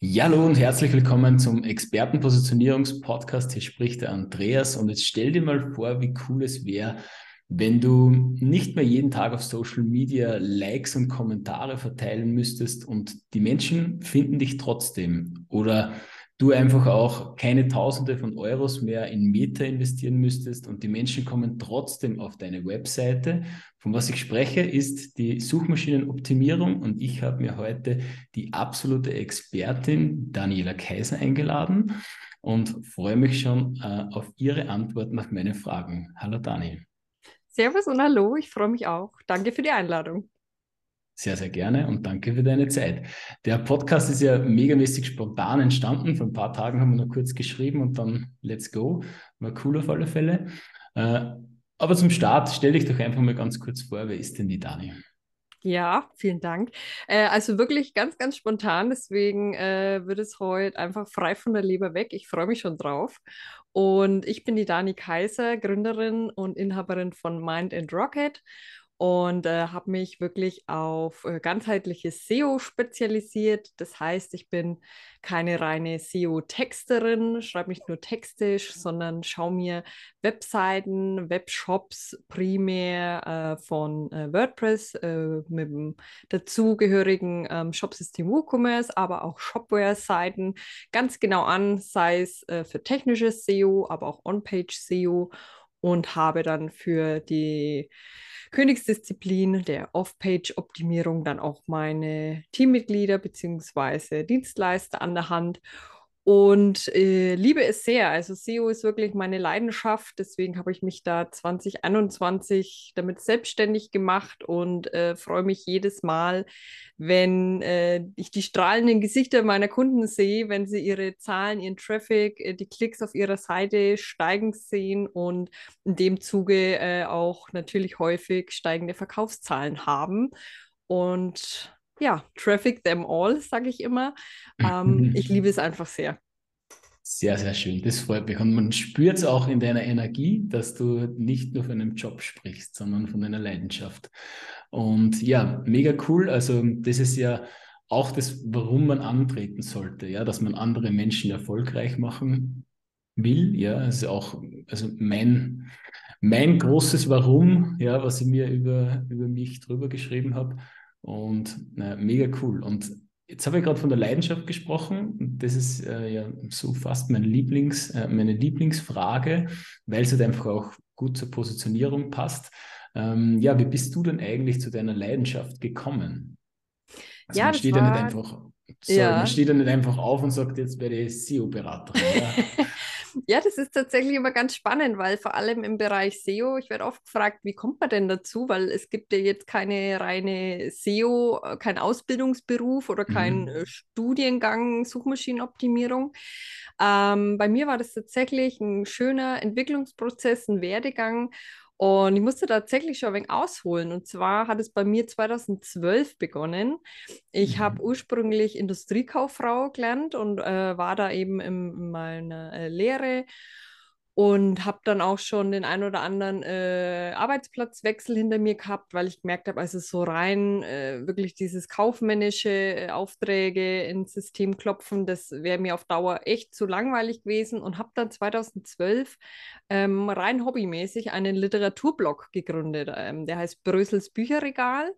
Ja, hallo und herzlich willkommen zum Expertenpositionierungspodcast. Hier spricht der Andreas und jetzt stell dir mal vor, wie cool es wäre, wenn du nicht mehr jeden Tag auf Social Media Likes und Kommentare verteilen müsstest und die Menschen finden dich trotzdem oder du einfach auch keine Tausende von Euros mehr in Meta investieren müsstest und die Menschen kommen trotzdem auf deine Webseite. Von was ich spreche, ist die Suchmaschinenoptimierung und ich habe mir heute die absolute Expertin Daniela Kaiser eingeladen und freue mich schon äh, auf ihre Antwort nach meinen Fragen. Hallo Dani. Servus und hallo, ich freue mich auch. Danke für die Einladung. Sehr, sehr gerne und danke für deine Zeit. Der Podcast ist ja megamäßig spontan entstanden. Vor ein paar Tagen haben wir noch kurz geschrieben und dann let's go. War cool auf alle Fälle. Äh, aber zum Start, stell dich doch einfach mal ganz kurz vor, wer ist denn die Dani? Ja, vielen Dank. Äh, also wirklich ganz, ganz spontan. Deswegen äh, wird es heute einfach frei von der Leber weg. Ich freue mich schon drauf. Und ich bin die Dani Kaiser, Gründerin und Inhaberin von Mind and Rocket und äh, habe mich wirklich auf äh, ganzheitliches SEO spezialisiert. Das heißt, ich bin keine reine SEO-Texterin, schreibe nicht nur textisch, sondern schaue mir Webseiten, Webshops primär äh, von äh, WordPress äh, mit dem dazugehörigen ähm, Shopsystem WooCommerce, aber auch Shopware-Seiten ganz genau an, sei es äh, für technisches SEO, aber auch On-Page-SEO und habe dann für die Königsdisziplin der Off-Page-Optimierung dann auch meine Teammitglieder bzw. Dienstleister an der Hand und äh, liebe es sehr. Also SEO ist wirklich meine Leidenschaft. Deswegen habe ich mich da 2021 damit selbstständig gemacht und äh, freue mich jedes Mal, wenn äh, ich die strahlenden Gesichter meiner Kunden sehe, wenn sie ihre Zahlen, ihren Traffic, äh, die Klicks auf ihrer Seite steigen sehen und in dem Zuge äh, auch natürlich häufig steigende Verkaufszahlen haben. Und ja, traffic them all, sage ich immer. Ähm, ich liebe es einfach sehr. Sehr, sehr schön. Das freut mich. Und man spürt es auch in deiner Energie, dass du nicht nur von einem Job sprichst, sondern von deiner Leidenschaft. Und ja, mega cool. Also das ist ja auch das, warum man antreten sollte, ja, dass man andere Menschen erfolgreich machen will. Ja, also auch, also mein, mein großes Warum, ja, was ich mir über, über mich drüber geschrieben habe. Und äh, mega cool. Und jetzt habe ich gerade von der Leidenschaft gesprochen. Das ist äh, ja so fast mein Lieblings, äh, meine Lieblingsfrage, weil es halt einfach auch gut zur Positionierung passt. Ähm, ja, wie bist du denn eigentlich zu deiner Leidenschaft gekommen? Also ja, man steht war... ja nicht einfach, sorry, ja. man steht ja nicht einfach auf und sagt, jetzt werde ich SEO-Beraterin. Ja. Ja, das ist tatsächlich immer ganz spannend, weil vor allem im Bereich SEO, ich werde oft gefragt, wie kommt man denn dazu? Weil es gibt ja jetzt keine reine SEO, äh, kein Ausbildungsberuf oder kein mhm. Äh, Studiengang Suchmaschinenoptimierung. Ähm, bei mir war das tatsächlich ein schöner Entwicklungsprozess, ein Werdegang. Und ich musste tatsächlich schon ein wenig ausholen. Und zwar hat es bei mir 2012 begonnen. Ich mhm. habe ursprünglich Industriekauffrau gelernt und äh, war da eben in, in meiner äh, Lehre und habe dann auch schon den ein oder anderen äh, Arbeitsplatzwechsel hinter mir gehabt, weil ich gemerkt habe, also so rein äh, wirklich dieses kaufmännische äh, Aufträge ins System klopfen, das wäre mir auf Dauer echt zu langweilig gewesen und habe dann 2012 ähm, rein hobbymäßig einen Literaturblog gegründet. Ähm, der heißt Brösels Bücherregal,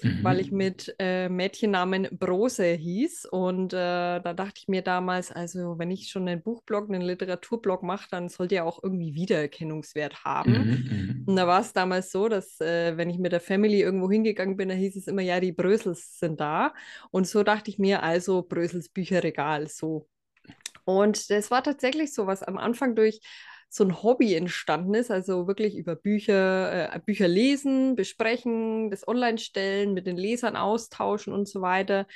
mhm. weil ich mit äh, Mädchennamen Brose hieß und äh, da dachte ich mir damals, also wenn ich schon einen Buchblog, einen Literaturblog mache, dann sollte ja auch irgendwie Wiedererkennungswert haben. Mhm, mhm, und da war es damals so, dass äh, wenn ich mit der Family irgendwo hingegangen bin, da hieß es immer, ja, die Brösels sind da. Und so dachte ich mir, also Brösels Bücherregal, so. Und das war tatsächlich so, was am Anfang durch so ein Hobby entstanden ist, also wirklich über Bücher, äh, Bücher lesen, besprechen, das online stellen, mit den Lesern austauschen und so weiter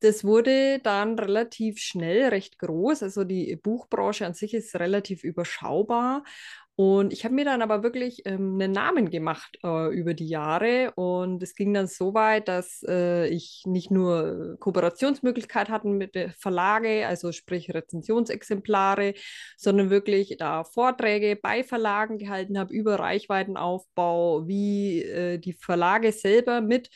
das wurde dann relativ schnell recht groß. Also die Buchbranche an sich ist relativ überschaubar. Und ich habe mir dann aber wirklich ähm, einen Namen gemacht äh, über die Jahre. Und es ging dann so weit, dass äh, ich nicht nur Kooperationsmöglichkeiten hatte mit Verlage, also sprich Rezensionsexemplare, sondern wirklich da Vorträge bei Verlagen gehalten habe über Reichweitenaufbau, wie äh, die Verlage selber mit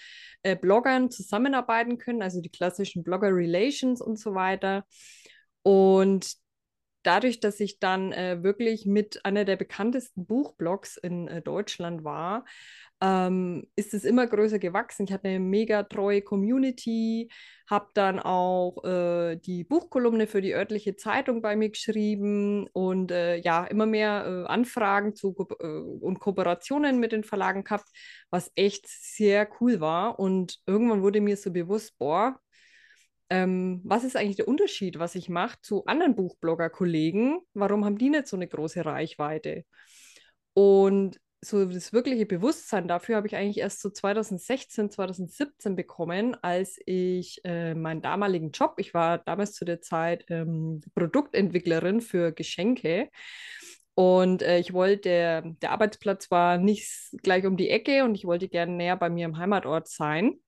äh, Bloggern zusammenarbeiten können, also die klassischen Blogger Relations und so weiter. Und dadurch, dass ich dann äh, wirklich mit einer der bekanntesten Buchblogs in äh, Deutschland war, ähm, ist es immer größer gewachsen. Ich hatte eine mega treue Community, habe dann auch äh, die Buchkolumne für die örtliche Zeitung bei mir geschrieben und äh, ja, immer mehr äh, Anfragen zu, äh, und Kooperationen mit den Verlagen gehabt, was echt sehr cool war. Und irgendwann wurde mir so bewusst, boah, ähm, was ist eigentlich der Unterschied, was ich mache zu anderen Buchblogger-Kollegen? Warum haben die nicht so eine große Reichweite? Und so das wirkliche Bewusstsein dafür habe ich eigentlich erst so 2016, 2017 bekommen, als ich äh, meinen damaligen Job, ich war damals zu der Zeit ähm, Produktentwicklerin für Geschenke. Und äh, ich wollte, der, Arbeitsplatz war nicht gleich um die Ecke und ich wollte gerne näher bei mir im Heimatort sein.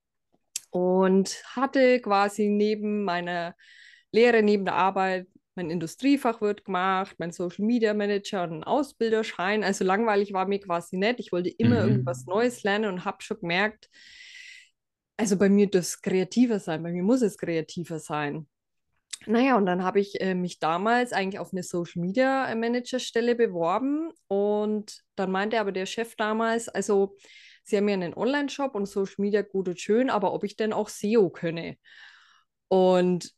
Und hatte quasi neben meiner Lehre, neben der Arbeit mein Industriefachwirt gemacht, mein Social Media Manager und einen Ausbilderschein. Also langweilig war mir quasi nicht. Ich wollte immer mhm. irgendwas Neues lernen und habe schon gemerkt, also bei mir das kreativer sein, bei mir muss es kreativer sein. Naja, und dann habe ich äh, mich damals eigentlich auf eine Social Media Manager Stelle beworben und dann meinte aber der Chef damals, also Sie haben ja einen Online-Shop und Social Media gut und schön, aber ob ich denn auch SEO könne? Und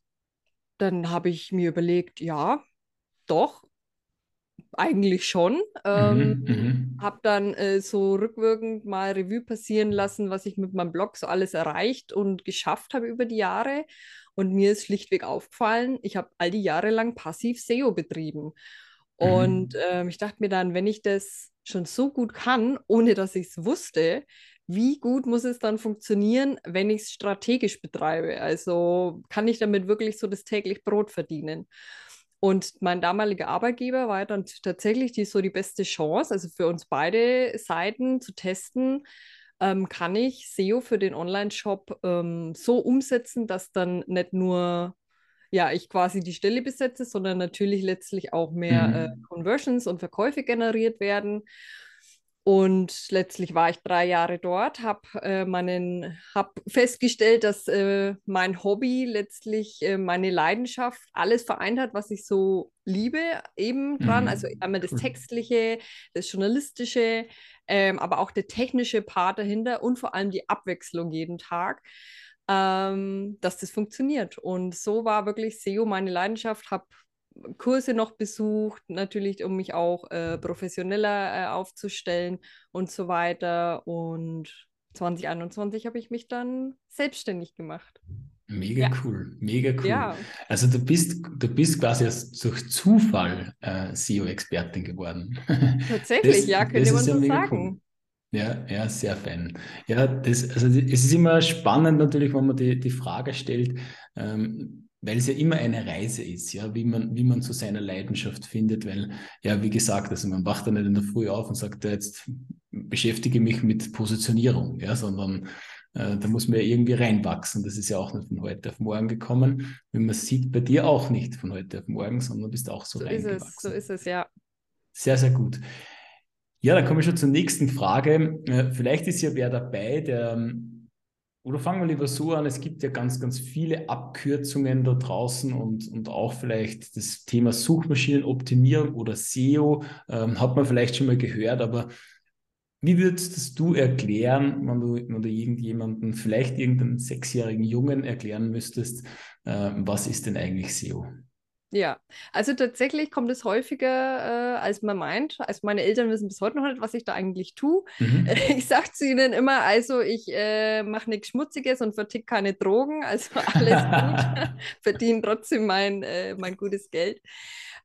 dann habe ich mir überlegt, ja, doch, eigentlich schon. Ähm, mhm, mhm. habe dann äh, so rückwirkend mal Revue passieren lassen, was ich mit meinem Blog so alles erreicht und geschafft habe über die Jahre. Und mir ist schlichtweg aufgefallen, ich habe all die Jahre lang passiv SEO betrieben. Und mhm. ähm, ich dachte mir dann, wenn ich das schon so gut kann, ohne dass ich es wusste, wie gut muss es dann funktionieren, wenn ich es strategisch betreibe? Also kann ich damit wirklich so das täglich Brot verdienen? Und mein damaliger Arbeitgeber war dann tatsächlich die, so die beste Chance, also für uns beide Seiten zu testen, ähm, kann ich SEO für den Online-Shop ähm, so umsetzen, dass dann nicht nur ja, ich quasi die Stelle besetze, sondern natürlich letztlich auch mehr mhm. äh, Conversions und Verkäufe generiert werden. Und letztlich war ich drei Jahre dort, habe äh, meinen, habe festgestellt, dass äh, mein Hobby letztlich äh, meine Leidenschaft alles vereint hat, was ich so liebe, eben dran. Mhm. Also einmal das Textliche, das Journalistische, ähm, aber auch der technische Part dahinter und vor allem die Abwechslung jeden Tag, ähm, dass das funktioniert. Und so war wirklich SEO meine Leidenschaft, habe Kurse noch besucht, natürlich, um mich auch äh, professioneller äh, aufzustellen und so weiter. Und 2021 habe ich mich dann selbstständig gemacht. Mega ja. cool, mega cool. Ja. Also du bist, du bist quasi durch Zufall äh, SEO-Expertin geworden. Tatsächlich, das, ja, könnte man so sagen. Cool. Ja, ja, sehr fein. Ja, das, also es ist immer spannend natürlich, wenn man die, die Frage stellt, ähm, weil es ja immer eine Reise ist, ja, wie man, wie man zu seiner Leidenschaft findet, weil, ja, wie gesagt, also man wacht dann nicht in der Früh auf und sagt, ja, jetzt beschäftige mich mit Positionierung, ja, sondern äh, da muss man ja irgendwie reinwachsen. Das ist ja auch nicht von heute auf morgen gekommen. Wie man sieht, bei dir auch nicht von heute auf morgen, sondern bist auch so, so reingewachsen. Ist es, so ist es, ja. Sehr, sehr gut. Ja, dann komme ich schon zur nächsten Frage. Äh, vielleicht ist ja wer dabei, der oder fangen wir lieber so an, es gibt ja ganz, ganz viele Abkürzungen da draußen und, und auch vielleicht das Thema Suchmaschinenoptimierung oder SEO ähm, hat man vielleicht schon mal gehört, aber wie würdest du erklären, wenn du, wenn du irgendjemanden, vielleicht irgendeinen sechsjährigen Jungen erklären müsstest, äh, was ist denn eigentlich SEO? Ja, also tatsächlich kommt es häufiger, äh, als man meint. Also meine Eltern wissen bis heute noch nicht, was ich da eigentlich tue. Mhm. Ich sage zu ihnen immer, also ich äh, mache nichts Schmutziges und vertick keine Drogen, also alles gut, verdiene trotzdem mein, äh, mein gutes Geld.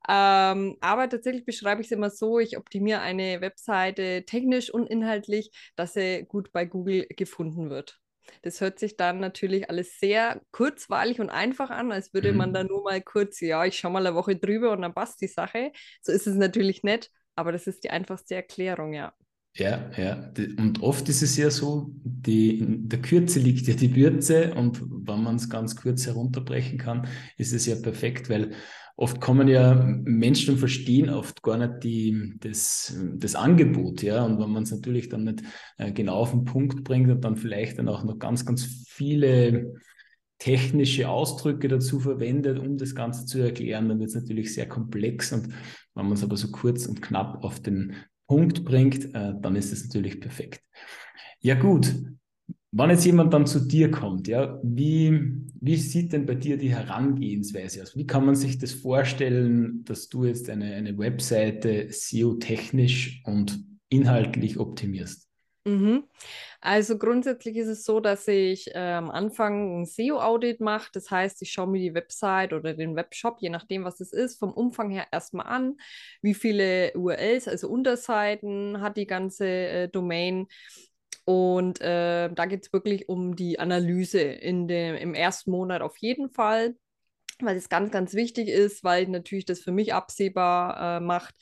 Ähm, aber tatsächlich beschreibe ich es immer so, ich optimiere eine Webseite technisch und inhaltlich, dass sie gut bei Google gefunden wird. Das hört sich dann natürlich alles sehr kurzweilig und einfach an, als würde mhm. man da nur mal kurz, ja, ich schaue mal eine Woche drüber und dann passt die Sache. So ist es natürlich nicht, aber das ist die einfachste Erklärung, ja. Ja, ja. Und oft ist es ja so, die, in der Kürze liegt ja die Würze und wenn man es ganz kurz herunterbrechen kann, ist es ja perfekt, weil oft kommen ja Menschen und verstehen oft gar nicht die, das, das Angebot, ja. Und wenn man es natürlich dann nicht äh, genau auf den Punkt bringt und dann vielleicht dann auch noch ganz, ganz viele technische Ausdrücke dazu verwendet, um das Ganze zu erklären, dann wird es natürlich sehr komplex. Und wenn man es aber so kurz und knapp auf den Punkt bringt, äh, dann ist es natürlich perfekt. Ja gut, wenn jetzt jemand dann zu dir kommt, ja, wie, wie sieht denn bei dir die Herangehensweise aus? Wie kann man sich das vorstellen, dass du jetzt eine, eine Webseite SEO-technisch und inhaltlich optimierst? Mhm. Also grundsätzlich ist es so, dass ich äh, am Anfang ein SEO-Audit mache. Das heißt, ich schaue mir die Website oder den Webshop, je nachdem, was es ist, vom Umfang her erstmal an. Wie viele URLs, also Unterseiten hat die ganze äh, Domain. Und äh, da geht es wirklich um die Analyse in dem, im ersten Monat auf jeden Fall, weil es ganz, ganz wichtig ist, weil natürlich das für mich absehbar äh, macht,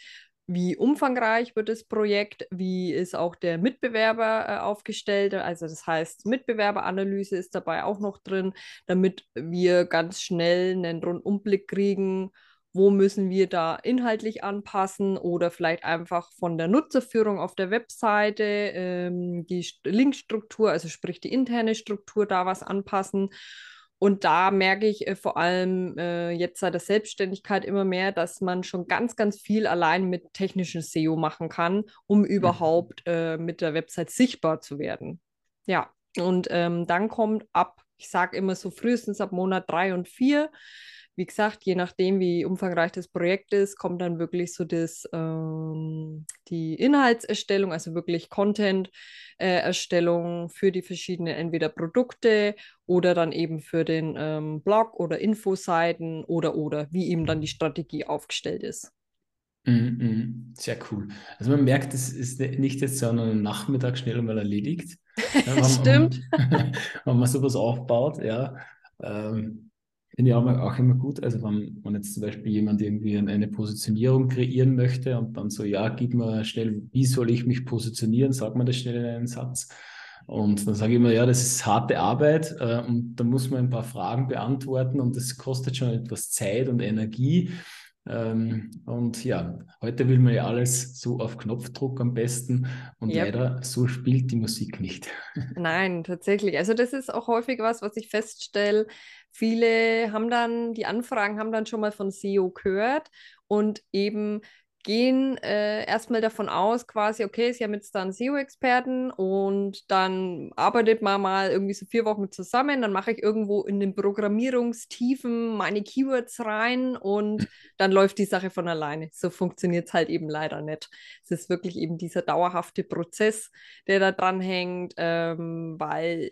wie umfangreich wird das Projekt, wie ist auch der Mitbewerber äh, aufgestellt. Also das heißt, Mitbewerberanalyse ist dabei auch noch drin, damit wir ganz schnell einen Rundumblick kriegen, wo müssen wir da inhaltlich anpassen oder vielleicht einfach von der Nutzerführung auf der Webseite ähm, die Linkstruktur, also sprich die interne Struktur da was anpassen. Und da merke ich äh, vor allem äh, jetzt seit der Selbstständigkeit immer mehr, dass man schon ganz, ganz viel allein mit technischem SEO machen kann, um mhm. überhaupt äh, mit der Website sichtbar zu werden. Ja, und ähm, dann kommt ab, ich sage immer so frühestens ab Monat drei und vier, wie gesagt, je nachdem, wie umfangreich das Projekt ist, kommt dann wirklich so das, ähm, die Inhaltserstellung, also wirklich Content-Erstellung äh, für die verschiedenen entweder Produkte oder dann eben für den ähm, Blog oder Infoseiten oder oder wie eben dann die Strategie aufgestellt ist. Mhm, mhm. sehr cool. Also man merkt, es ist nicht jetzt so einen Nachmittag schnell mal erledigt. Stimmt. wenn man sowas aufbaut, ja. Ähm, Finde ich auch, auch immer gut. Also wenn, wenn jetzt zum Beispiel jemand irgendwie eine Positionierung kreieren möchte und dann so, ja, gib mir schnell, wie soll ich mich positionieren, sag mir das schnell in einen Satz. Und dann sage ich immer, ja, das ist harte Arbeit äh, und da muss man ein paar Fragen beantworten und das kostet schon etwas Zeit und Energie. Ähm, und ja, heute will man ja alles so auf Knopfdruck am besten und yep. leider so spielt die Musik nicht. Nein, tatsächlich. Also das ist auch häufig was, was ich feststelle. Viele haben dann, die Anfragen haben dann schon mal von SEO gehört und eben gehen äh, erstmal davon aus, quasi, okay, sie haben jetzt da einen SEO-Experten und dann arbeitet man mal irgendwie so vier Wochen zusammen, dann mache ich irgendwo in den Programmierungstiefen meine Keywords rein und dann läuft die Sache von alleine. So funktioniert es halt eben leider nicht. Es ist wirklich eben dieser dauerhafte Prozess, der da dran hängt, ähm, weil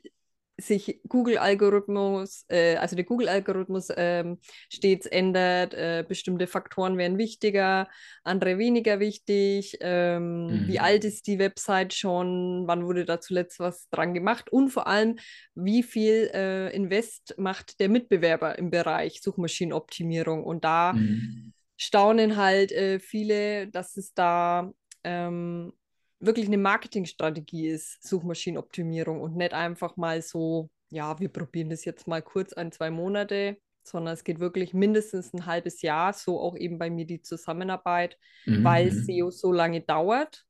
sich Google-Algorithmus, äh, also der Google-Algorithmus ähm, stets ändert, äh, bestimmte Faktoren werden wichtiger, andere weniger wichtig, ähm, mhm. wie alt ist die Website schon, wann wurde da zuletzt was dran gemacht und vor allem, wie viel äh, Invest macht der Mitbewerber im Bereich Suchmaschinenoptimierung und da mhm. staunen halt äh, viele, dass es da ähm, wirklich eine Marketingstrategie ist, Suchmaschinenoptimierung und nicht einfach mal so, ja, wir probieren das jetzt mal kurz ein, zwei Monate, sondern es geht wirklich mindestens ein halbes Jahr, so auch eben bei mir die Zusammenarbeit, mhm. weil mhm. SEO so lange dauert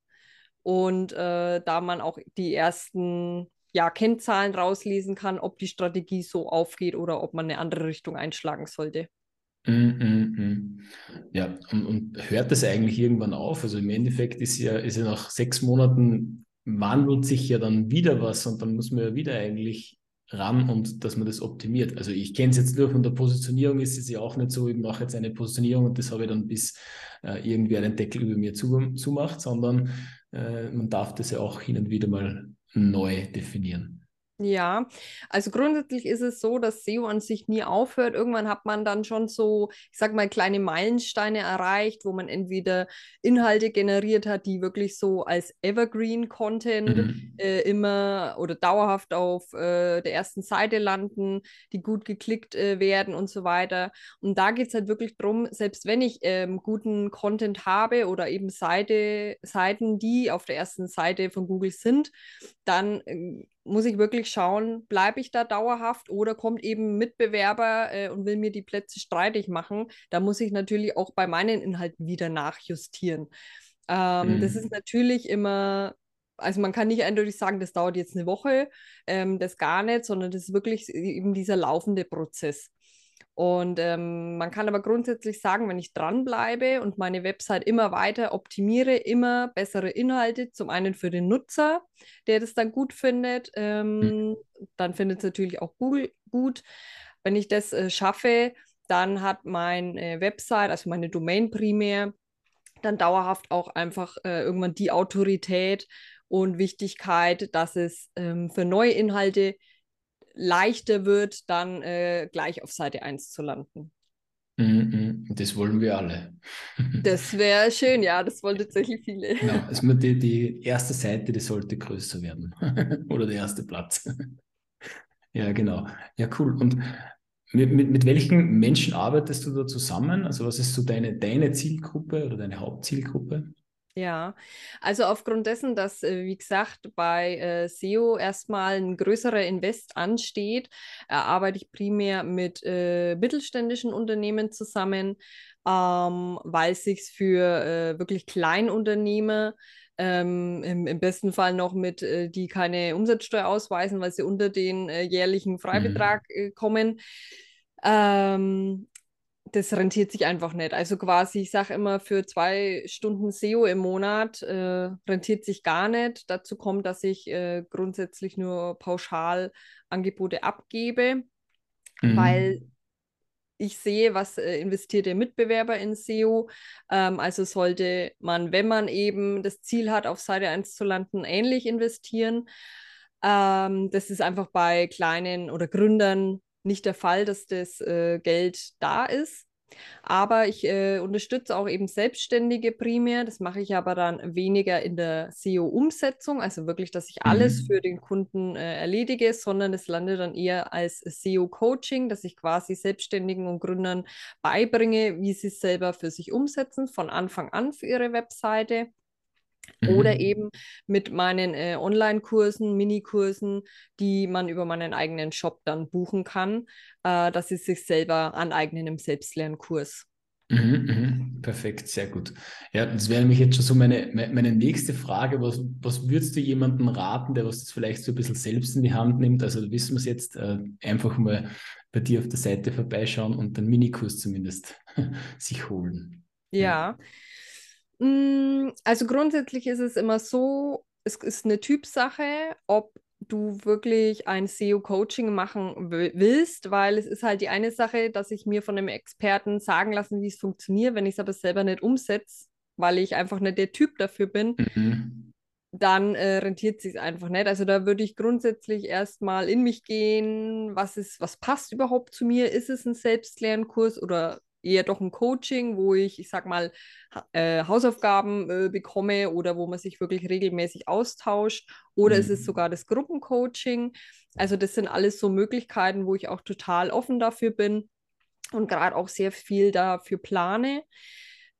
und äh, da man auch die ersten ja, Kennzahlen rauslesen kann, ob die Strategie so aufgeht oder ob man eine andere Richtung einschlagen sollte. Mm, mm. Ja, und, und, hört das eigentlich irgendwann auf? Also im Endeffekt ist ja, ist ja nach sechs Monaten wandelt sich ja dann wieder was und dann muss man ja wieder eigentlich ran und dass man das optimiert. Also ich kenne es jetzt nur von der Positionierung, ist es ja auch nicht so, ich mache jetzt eine Positionierung und das habe ich dann bis äh, irgendwer den Deckel über mir zu, zumacht, sondern äh, man darf das ja auch hin und wieder mal neu definieren. Ja, also grundsätzlich ist es so, dass SEO an sich nie aufhört. Irgendwann hat man dann schon so, ich sag mal, kleine Meilensteine erreicht, wo man entweder Inhalte generiert hat, die wirklich so als Evergreen-Content Mhm. äh, immer oder dauerhaft auf äh, der ersten Seite landen, die gut geklickt äh, werden und so weiter. Und da geht es halt wirklich darum, selbst wenn ich ähm, guten Content habe oder eben Seite, Seiten, die auf der ersten Seite von Google sind, dann äh, muss ich wirklich schauen, bleibe ich da dauerhaft oder kommt eben ein Mitbewerber äh, und will mir die Plätze streitig machen. Da muss ich natürlich auch bei meinen Inhalten wieder nachjustieren. Ähm, das ist Mhm. natürlich immer, also man kann nicht eindeutig sagen, das dauert jetzt eine Woche, ähm, das gar nicht, sondern das ist wirklich eben dieser laufende Prozess. Und ähm, man kann aber grundsätzlich sagen, wenn ich dranbleibe und meine Website immer weiter optimiere, immer bessere Inhalte, zum einen für den Nutzer, der das dann gut findet, Mhm. ähm, dann findet es natürlich auch Google gut. Wenn ich das äh, schaffe, dann hat meine äh, Website, also meine Domain primär, dann dauerhaft auch einfach äh, irgendwann die Autorität und Wichtigkeit, dass es ähm, für neue Inhalte leichter wird, dann äh, gleich auf Seite 1 zu landen. Mhm. Mhm. Das wollen wir alle. Das wäre schön, ja, das wollen tatsächlich viele. Genau, also die, die erste Seite, die sollte größer werden. Oder der erste Platz. Ja, genau. Ja, cool. Und mit, mit, mit welchen Menschen arbeitest du da zusammen? Also was ist so deine, deine Zielgruppe oder deine Hauptzielgruppe? Ja, also aufgrund dessen, dass, äh, wie gesagt, bei äh, SEO erstmal ein größerer Invest ansteht, äh, arbeite ich primär mit äh, mittelständischen Unternehmen zusammen, ähm, weil es sich für äh, wirklich Kleinunternehmer ähm, im, im besten Fall noch mit, äh, die keine Umsatzsteuer ausweisen, weil sie unter den äh, jährlichen Freibetrag Mhm. äh, kommen. Ähm, das rentiert sich einfach nicht. Also quasi, ich sage immer, für zwei Stunden SEO im Monat äh, rentiert sich gar nicht. Dazu kommt, dass ich äh, grundsätzlich nur pauschal Angebote abgebe, weil Mhm. ich sehe, was äh, investiert der Mitbewerber in SEO. Ähm, also sollte man, wenn man eben das Ziel hat, auf Seite 1 zu landen, ähnlich investieren. Ähm, das ist einfach bei kleinen oder Gründern nicht der Fall, dass das äh, Geld da ist. Aber ich äh, unterstütze auch eben Selbstständige primär. Das mache ich aber dann weniger in der SEO-Umsetzung, also wirklich, dass ich alles für Mhm. den Kunden äh, erledige, sondern es landet dann eher als SEO-Coaching, dass ich quasi Selbstständigen und Gründern beibringe, wie sie es selber für sich umsetzen, von Anfang an für ihre Webseite. Oder Mhm. eben mit meinen äh, Online-Kursen, Minikursen, die man über meinen eigenen Shop dann buchen kann, äh, dass sie sich selber aneignen im Selbstlernkurs. Mhm, mhm. Perfekt, sehr gut. Ja, das wäre nämlich jetzt schon so meine, me- meine nächste Frage. Was, was würdest du jemandem raten, der was das vielleicht so ein bisschen selbst in die Hand nimmt? Also wissen wir es jetzt, äh, einfach mal bei dir auf der Seite vorbeischauen und den Minikurs zumindest sich holen. Ja. Ja, also grundsätzlich ist es immer so, es ist eine Typsache, ob du wirklich ein SEO-Coaching machen wi- willst, weil es ist halt die eine Sache, dass ich mir von einem Experten sagen lassen, wie es funktioniert, wenn ich es aber selber nicht umsetze, weil ich einfach nicht der Typ dafür bin, Mhm. dann äh, rentiert sich einfach nicht. Also da würde ich grundsätzlich erstmal in mich gehen, was ist, was passt überhaupt zu mir? Ist es ein Selbstlernkurs oder eher doch ein Coaching, wo ich, ich sag mal, äh, Hausaufgaben äh, bekomme oder wo man sich wirklich regelmäßig austauscht? Oder ist es Mhm. sogar das Gruppencoaching? Also das sind alles so Möglichkeiten, wo ich auch total offen dafür bin und gerade auch sehr viel dafür plane.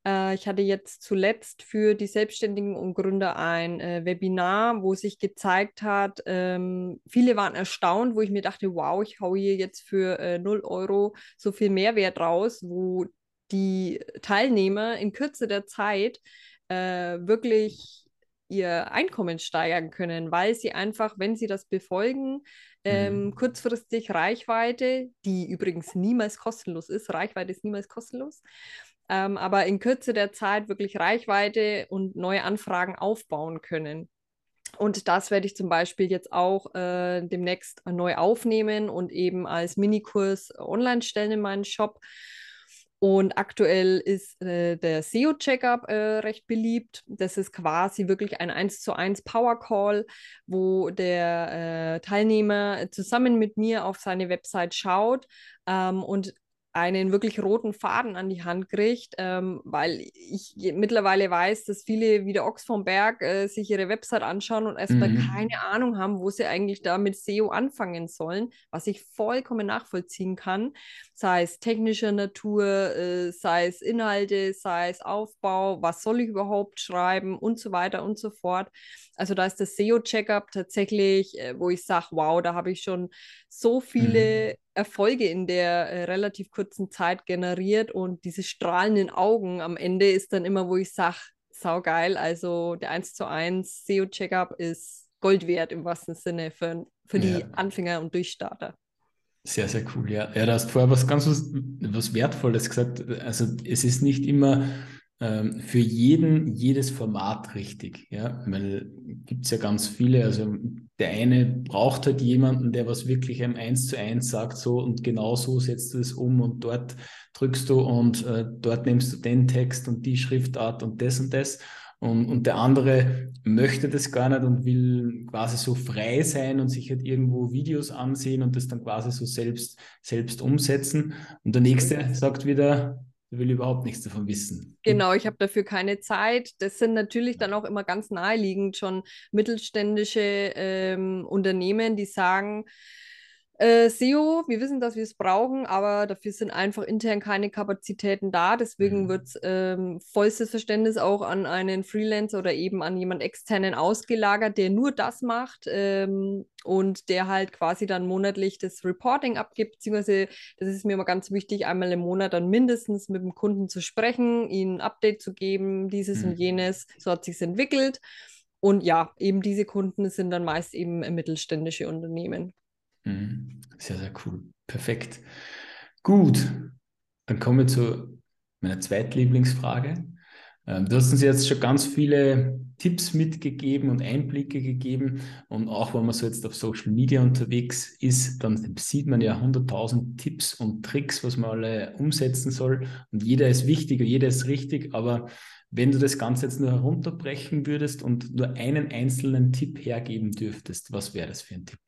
Äh, ich hatte jetzt zuletzt für die Selbstständigen und Gründer ein äh, Webinar, wo sich gezeigt hat, ähm, viele waren erstaunt, wo ich mir dachte, wow, ich haue hier jetzt für äh, 0 Euro so viel Mehrwert raus, wo die Teilnehmer in Kürze der Zeit äh, wirklich ihr Einkommen steigern können, weil sie einfach, wenn sie das befolgen, ähm, Mhm. kurzfristig Reichweite, die übrigens niemals kostenlos ist, Reichweite ist niemals kostenlos, ähm, aber in Kürze der Zeit wirklich Reichweite und neue Anfragen aufbauen können. Und das werde ich zum Beispiel jetzt auch äh, demnächst neu aufnehmen und eben als Minikurs online stellen in meinen Shop. Und aktuell ist äh, der SEO-Checkup äh, recht beliebt. Das ist quasi wirklich ein 1 zu 1 Power Call, wo der äh, Teilnehmer zusammen mit mir auf seine Website schaut ähm, und einen wirklich roten Faden an die Hand kriegt, ähm, weil ich mittlerweile weiß, dass viele wie der Ochs vom Berg äh, sich ihre Website anschauen und erstmal mhm. keine Ahnung haben, wo sie eigentlich da mit SEO anfangen sollen, was ich vollkommen nachvollziehen kann, sei es technischer Natur, äh, sei es Inhalte, sei es Aufbau, was soll ich überhaupt schreiben und so weiter und so fort. Also da ist das SEO-Checkup tatsächlich, äh, wo ich sage, wow, da habe ich schon so viele mhm. Erfolge in der äh, relativ kurzen Zeit generiert und diese strahlenden Augen am Ende ist dann immer, wo ich sage, saugeil, also der 1 zu 1 SEO-Checkup ist Gold wert im wahrsten Sinne für, für die ja. Anfänger und Durchstarter. Sehr, sehr cool, ja. Ja, du hast vorher was ganz was, was Wertvolles gesagt. Also es ist nicht immer ähm, für jeden jedes Format richtig. Ja, weil gibt es ja ganz viele. Also der eine braucht halt jemanden, der was wirklich einem eins zu eins sagt, so und genau so setzt du es um und dort drückst du und äh, dort nimmst du den Text und die Schriftart und das und das. Und, und der andere möchte das gar nicht und will quasi so frei sein und sich halt irgendwo Videos ansehen und das dann quasi so selbst, selbst umsetzen. Und der nächste sagt wieder, ich will überhaupt nichts davon wissen. Genau, ich habe dafür keine Zeit. Das sind natürlich dann auch immer ganz naheliegend schon mittelständische ähm, Unternehmen, die sagen, äh, SEO, wir wissen, dass wir es brauchen, aber dafür sind einfach intern keine Kapazitäten da. Deswegen mhm. wird ähm, vollstes Verständnis auch an einen Freelancer oder eben an jemand externen ausgelagert, der nur das macht ähm, und der halt quasi dann monatlich das Reporting abgibt, beziehungsweise das ist mir immer ganz wichtig, einmal im Monat dann mindestens mit dem Kunden zu sprechen, ihnen ein Update zu geben, dieses mhm. und jenes, so hat sich entwickelt. Und ja, eben diese Kunden sind dann meist eben mittelständische Unternehmen. Mhm. Sehr, sehr cool. Perfekt. Gut, dann kommen wir zu meiner zweitlieblingsfrage. Ähm, du hast uns jetzt schon ganz viele Tipps mitgegeben und Einblicke gegeben. Und auch wenn man so jetzt auf Social Media unterwegs ist, dann sieht man ja 100.000 Tipps und Tricks, was man alle umsetzen soll. Und jeder ist wichtig und jeder ist richtig. Aber wenn du das Ganze jetzt nur herunterbrechen würdest und nur einen einzelnen Tipp hergeben dürftest, was wäre das für ein Tipp?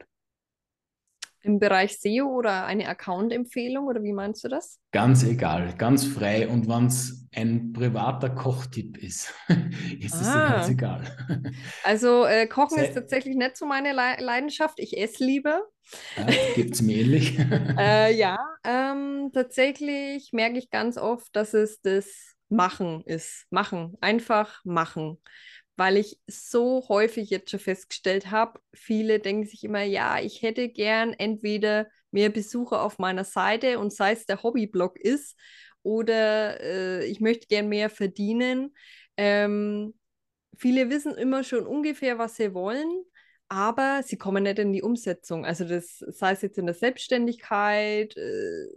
Im Bereich SEO oder eine Account-Empfehlung oder wie meinst du das? Ganz egal, ganz frei. Und wenn es ein privater Kochtipp ist, ist es ah. ganz egal. Also äh, Kochen Sei ist tatsächlich nicht so meine Le Leidenschaft. Ich esse lieber. Ja, Gibt es mir ähnlich? äh, ja, ähm, tatsächlich merke ich ganz oft, dass es das Machen ist. Machen, einfach machen weil ich so häufig jetzt schon festgestellt habe, viele denken sich immer, ja, ich hätte gern entweder mehr Besucher auf meiner Seite und sei es der Hobbyblog ist oder äh, ich möchte gern mehr verdienen. Ähm, viele wissen immer schon ungefähr, was sie wollen, aber sie kommen nicht in die Umsetzung. Also das sei es jetzt in der Selbstständigkeit, äh,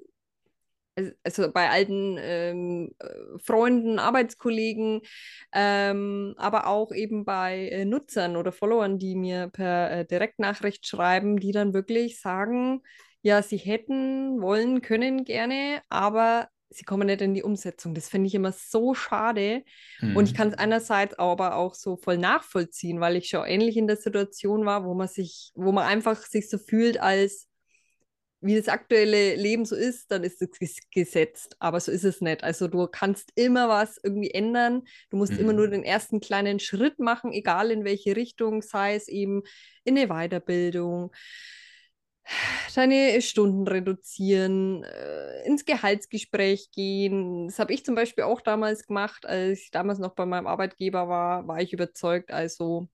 also bei alten ähm, äh, Freunden, Arbeitskollegen, ähm, aber auch eben bei äh, Nutzern oder Followern, die mir per äh, Direktnachricht schreiben, die dann wirklich sagen, ja, sie hätten, wollen, können gerne, aber sie kommen nicht in die Umsetzung. Das finde ich immer so schade. Mhm. Und ich kann es einerseits aber auch so voll nachvollziehen, weil ich schon ähnlich in der Situation war, wo man sich, wo man einfach sich so fühlt, als wie das aktuelle Leben so ist, dann ist es gesetzt. Aber so ist es nicht. Also du kannst immer was irgendwie ändern. Du musst mhm. immer nur mhm. den ersten kleinen Schritt machen, egal in welche Richtung, sei es eben in eine Weiterbildung, deine Stunden reduzieren, äh, ins Gehaltsgespräch gehen. Das habe ich zum Beispiel auch damals gemacht, als ich damals noch bei meinem Arbeitgeber war, war ich überzeugt, also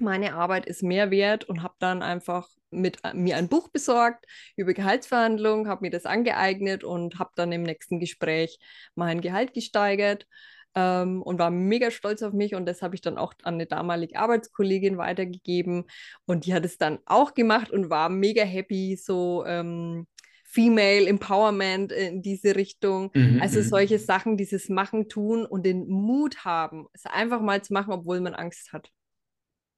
meine Arbeit ist mehr wert und habe dann einfach mit äh, mir ein Buch besorgt über Gehaltsverhandlungen, habe mir das angeeignet und habe dann im nächsten Gespräch mein Gehalt gesteigert ähm, und war mega stolz auf mich und das habe ich dann auch an eine damalige Arbeitskollegin weitergegeben und die hat es dann auch gemacht und war mega happy, so ähm, Female Empowerment in diese Richtung. Mhm, also mhm. solche Sachen, dieses Machen, Tun und den Mut haben, es einfach mal zu machen, obwohl man Angst hat.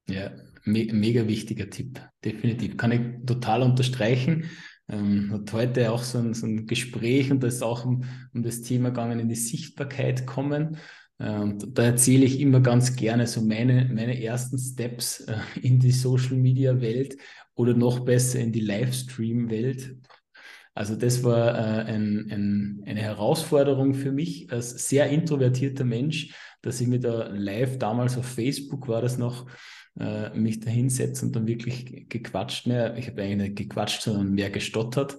Ja, me mega wichtiger Tipp, definitiv. Kann ich total unterstreichen. ähm, hat heute auch so ein, so ein Gespräch und da ist auch um, um das Thema gegangen, in die Sichtbarkeit kommen. Und da erzähle ich immer ganz gerne so meine, meine ersten Steps äh, in die Social Media Welt oder noch besser in die Livestream Welt. Also das war äh, ein, ein, eine Herausforderung für mich als sehr introvertierter Mensch, dass ich mir da live damals auf Facebook war das noch, äh, mich da hinsetze und dann wirklich gequatscht. Mehr. Ich habe eigentlich nicht gequatscht, sondern mehr gestottert.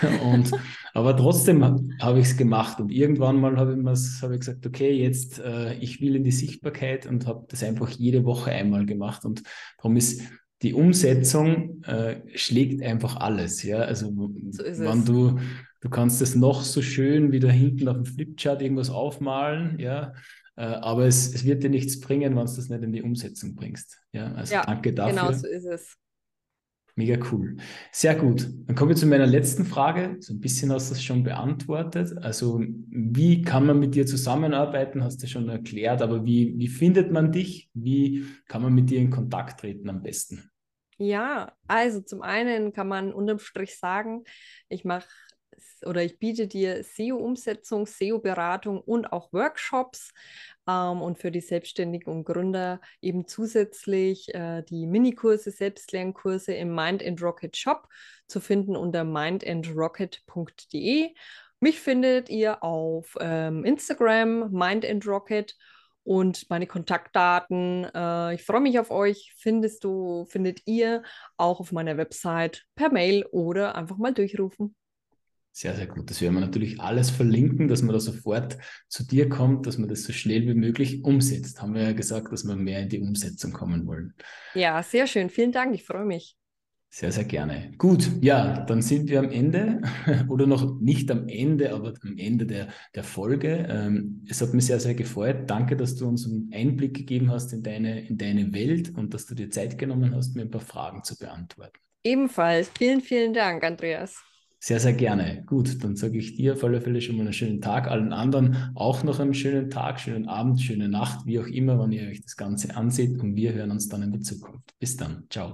und, aber trotzdem habe ich es gemacht und irgendwann mal habe ich, hab ich gesagt, okay, jetzt äh, ich will in die Sichtbarkeit und habe das einfach jede Woche einmal gemacht und darum ist die Umsetzung äh, schlägt einfach alles. Ja? Also so wenn du, du kannst es noch so schön wie da hinten auf dem Flipchart irgendwas aufmalen, ja, aber es, es wird dir nichts bringen, wenn du das nicht in die Umsetzung bringst. Ja, also ja, danke dafür. Genau so ist es. Mega cool. Sehr gut. Dann kommen wir zu meiner letzten Frage. So ein bisschen hast du das schon beantwortet. Also, wie kann man mit dir zusammenarbeiten? Hast du schon erklärt, aber wie, wie findet man dich? Wie kann man mit dir in Kontakt treten am besten? Ja, also zum einen kann man unterm Strich sagen, ich mache oder ich biete dir SEO-Umsetzung, SEO-Beratung und auch Workshops ähm, und für die Selbstständigen und Gründer eben zusätzlich äh, die Minikurse, Selbstlernkurse im Mind and Rocket Shop zu finden unter mindandrocket.de. Mich findet ihr auf ähm, Instagram, Mind and Rocket und meine Kontaktdaten. Äh, ich freue mich auf euch. Findest du, findet ihr auch auf meiner Website per Mail oder einfach mal durchrufen. Sehr, sehr gut. Das werden wir natürlich alles verlinken, dass man da sofort zu dir kommt, dass man das so schnell wie möglich umsetzt. Haben wir ja gesagt, dass wir mehr in die Umsetzung kommen wollen. Ja, sehr schön. Vielen Dank. Ich freue mich. Sehr, sehr gerne. Gut, ja, dann sind wir am Ende oder noch nicht am Ende, aber am Ende der, der Folge. Ähm, es hat mich sehr, sehr gefreut. Danke, dass du uns einen Einblick gegeben hast in deine, in deine Welt und dass du dir Zeit genommen hast, mir ein paar Fragen zu beantworten. Ebenfalls. Vielen, vielen Dank, Andreas. Sehr, sehr gerne. Gut, dann sage ich dir auf alle Fälle schon mal einen schönen Tag, allen anderen auch noch einen schönen Tag, schönen Abend, schöne Nacht, wie auch immer, wann ihr euch das Ganze ansieht und wir hören uns dann in der Zukunft. Bis dann. Ciao.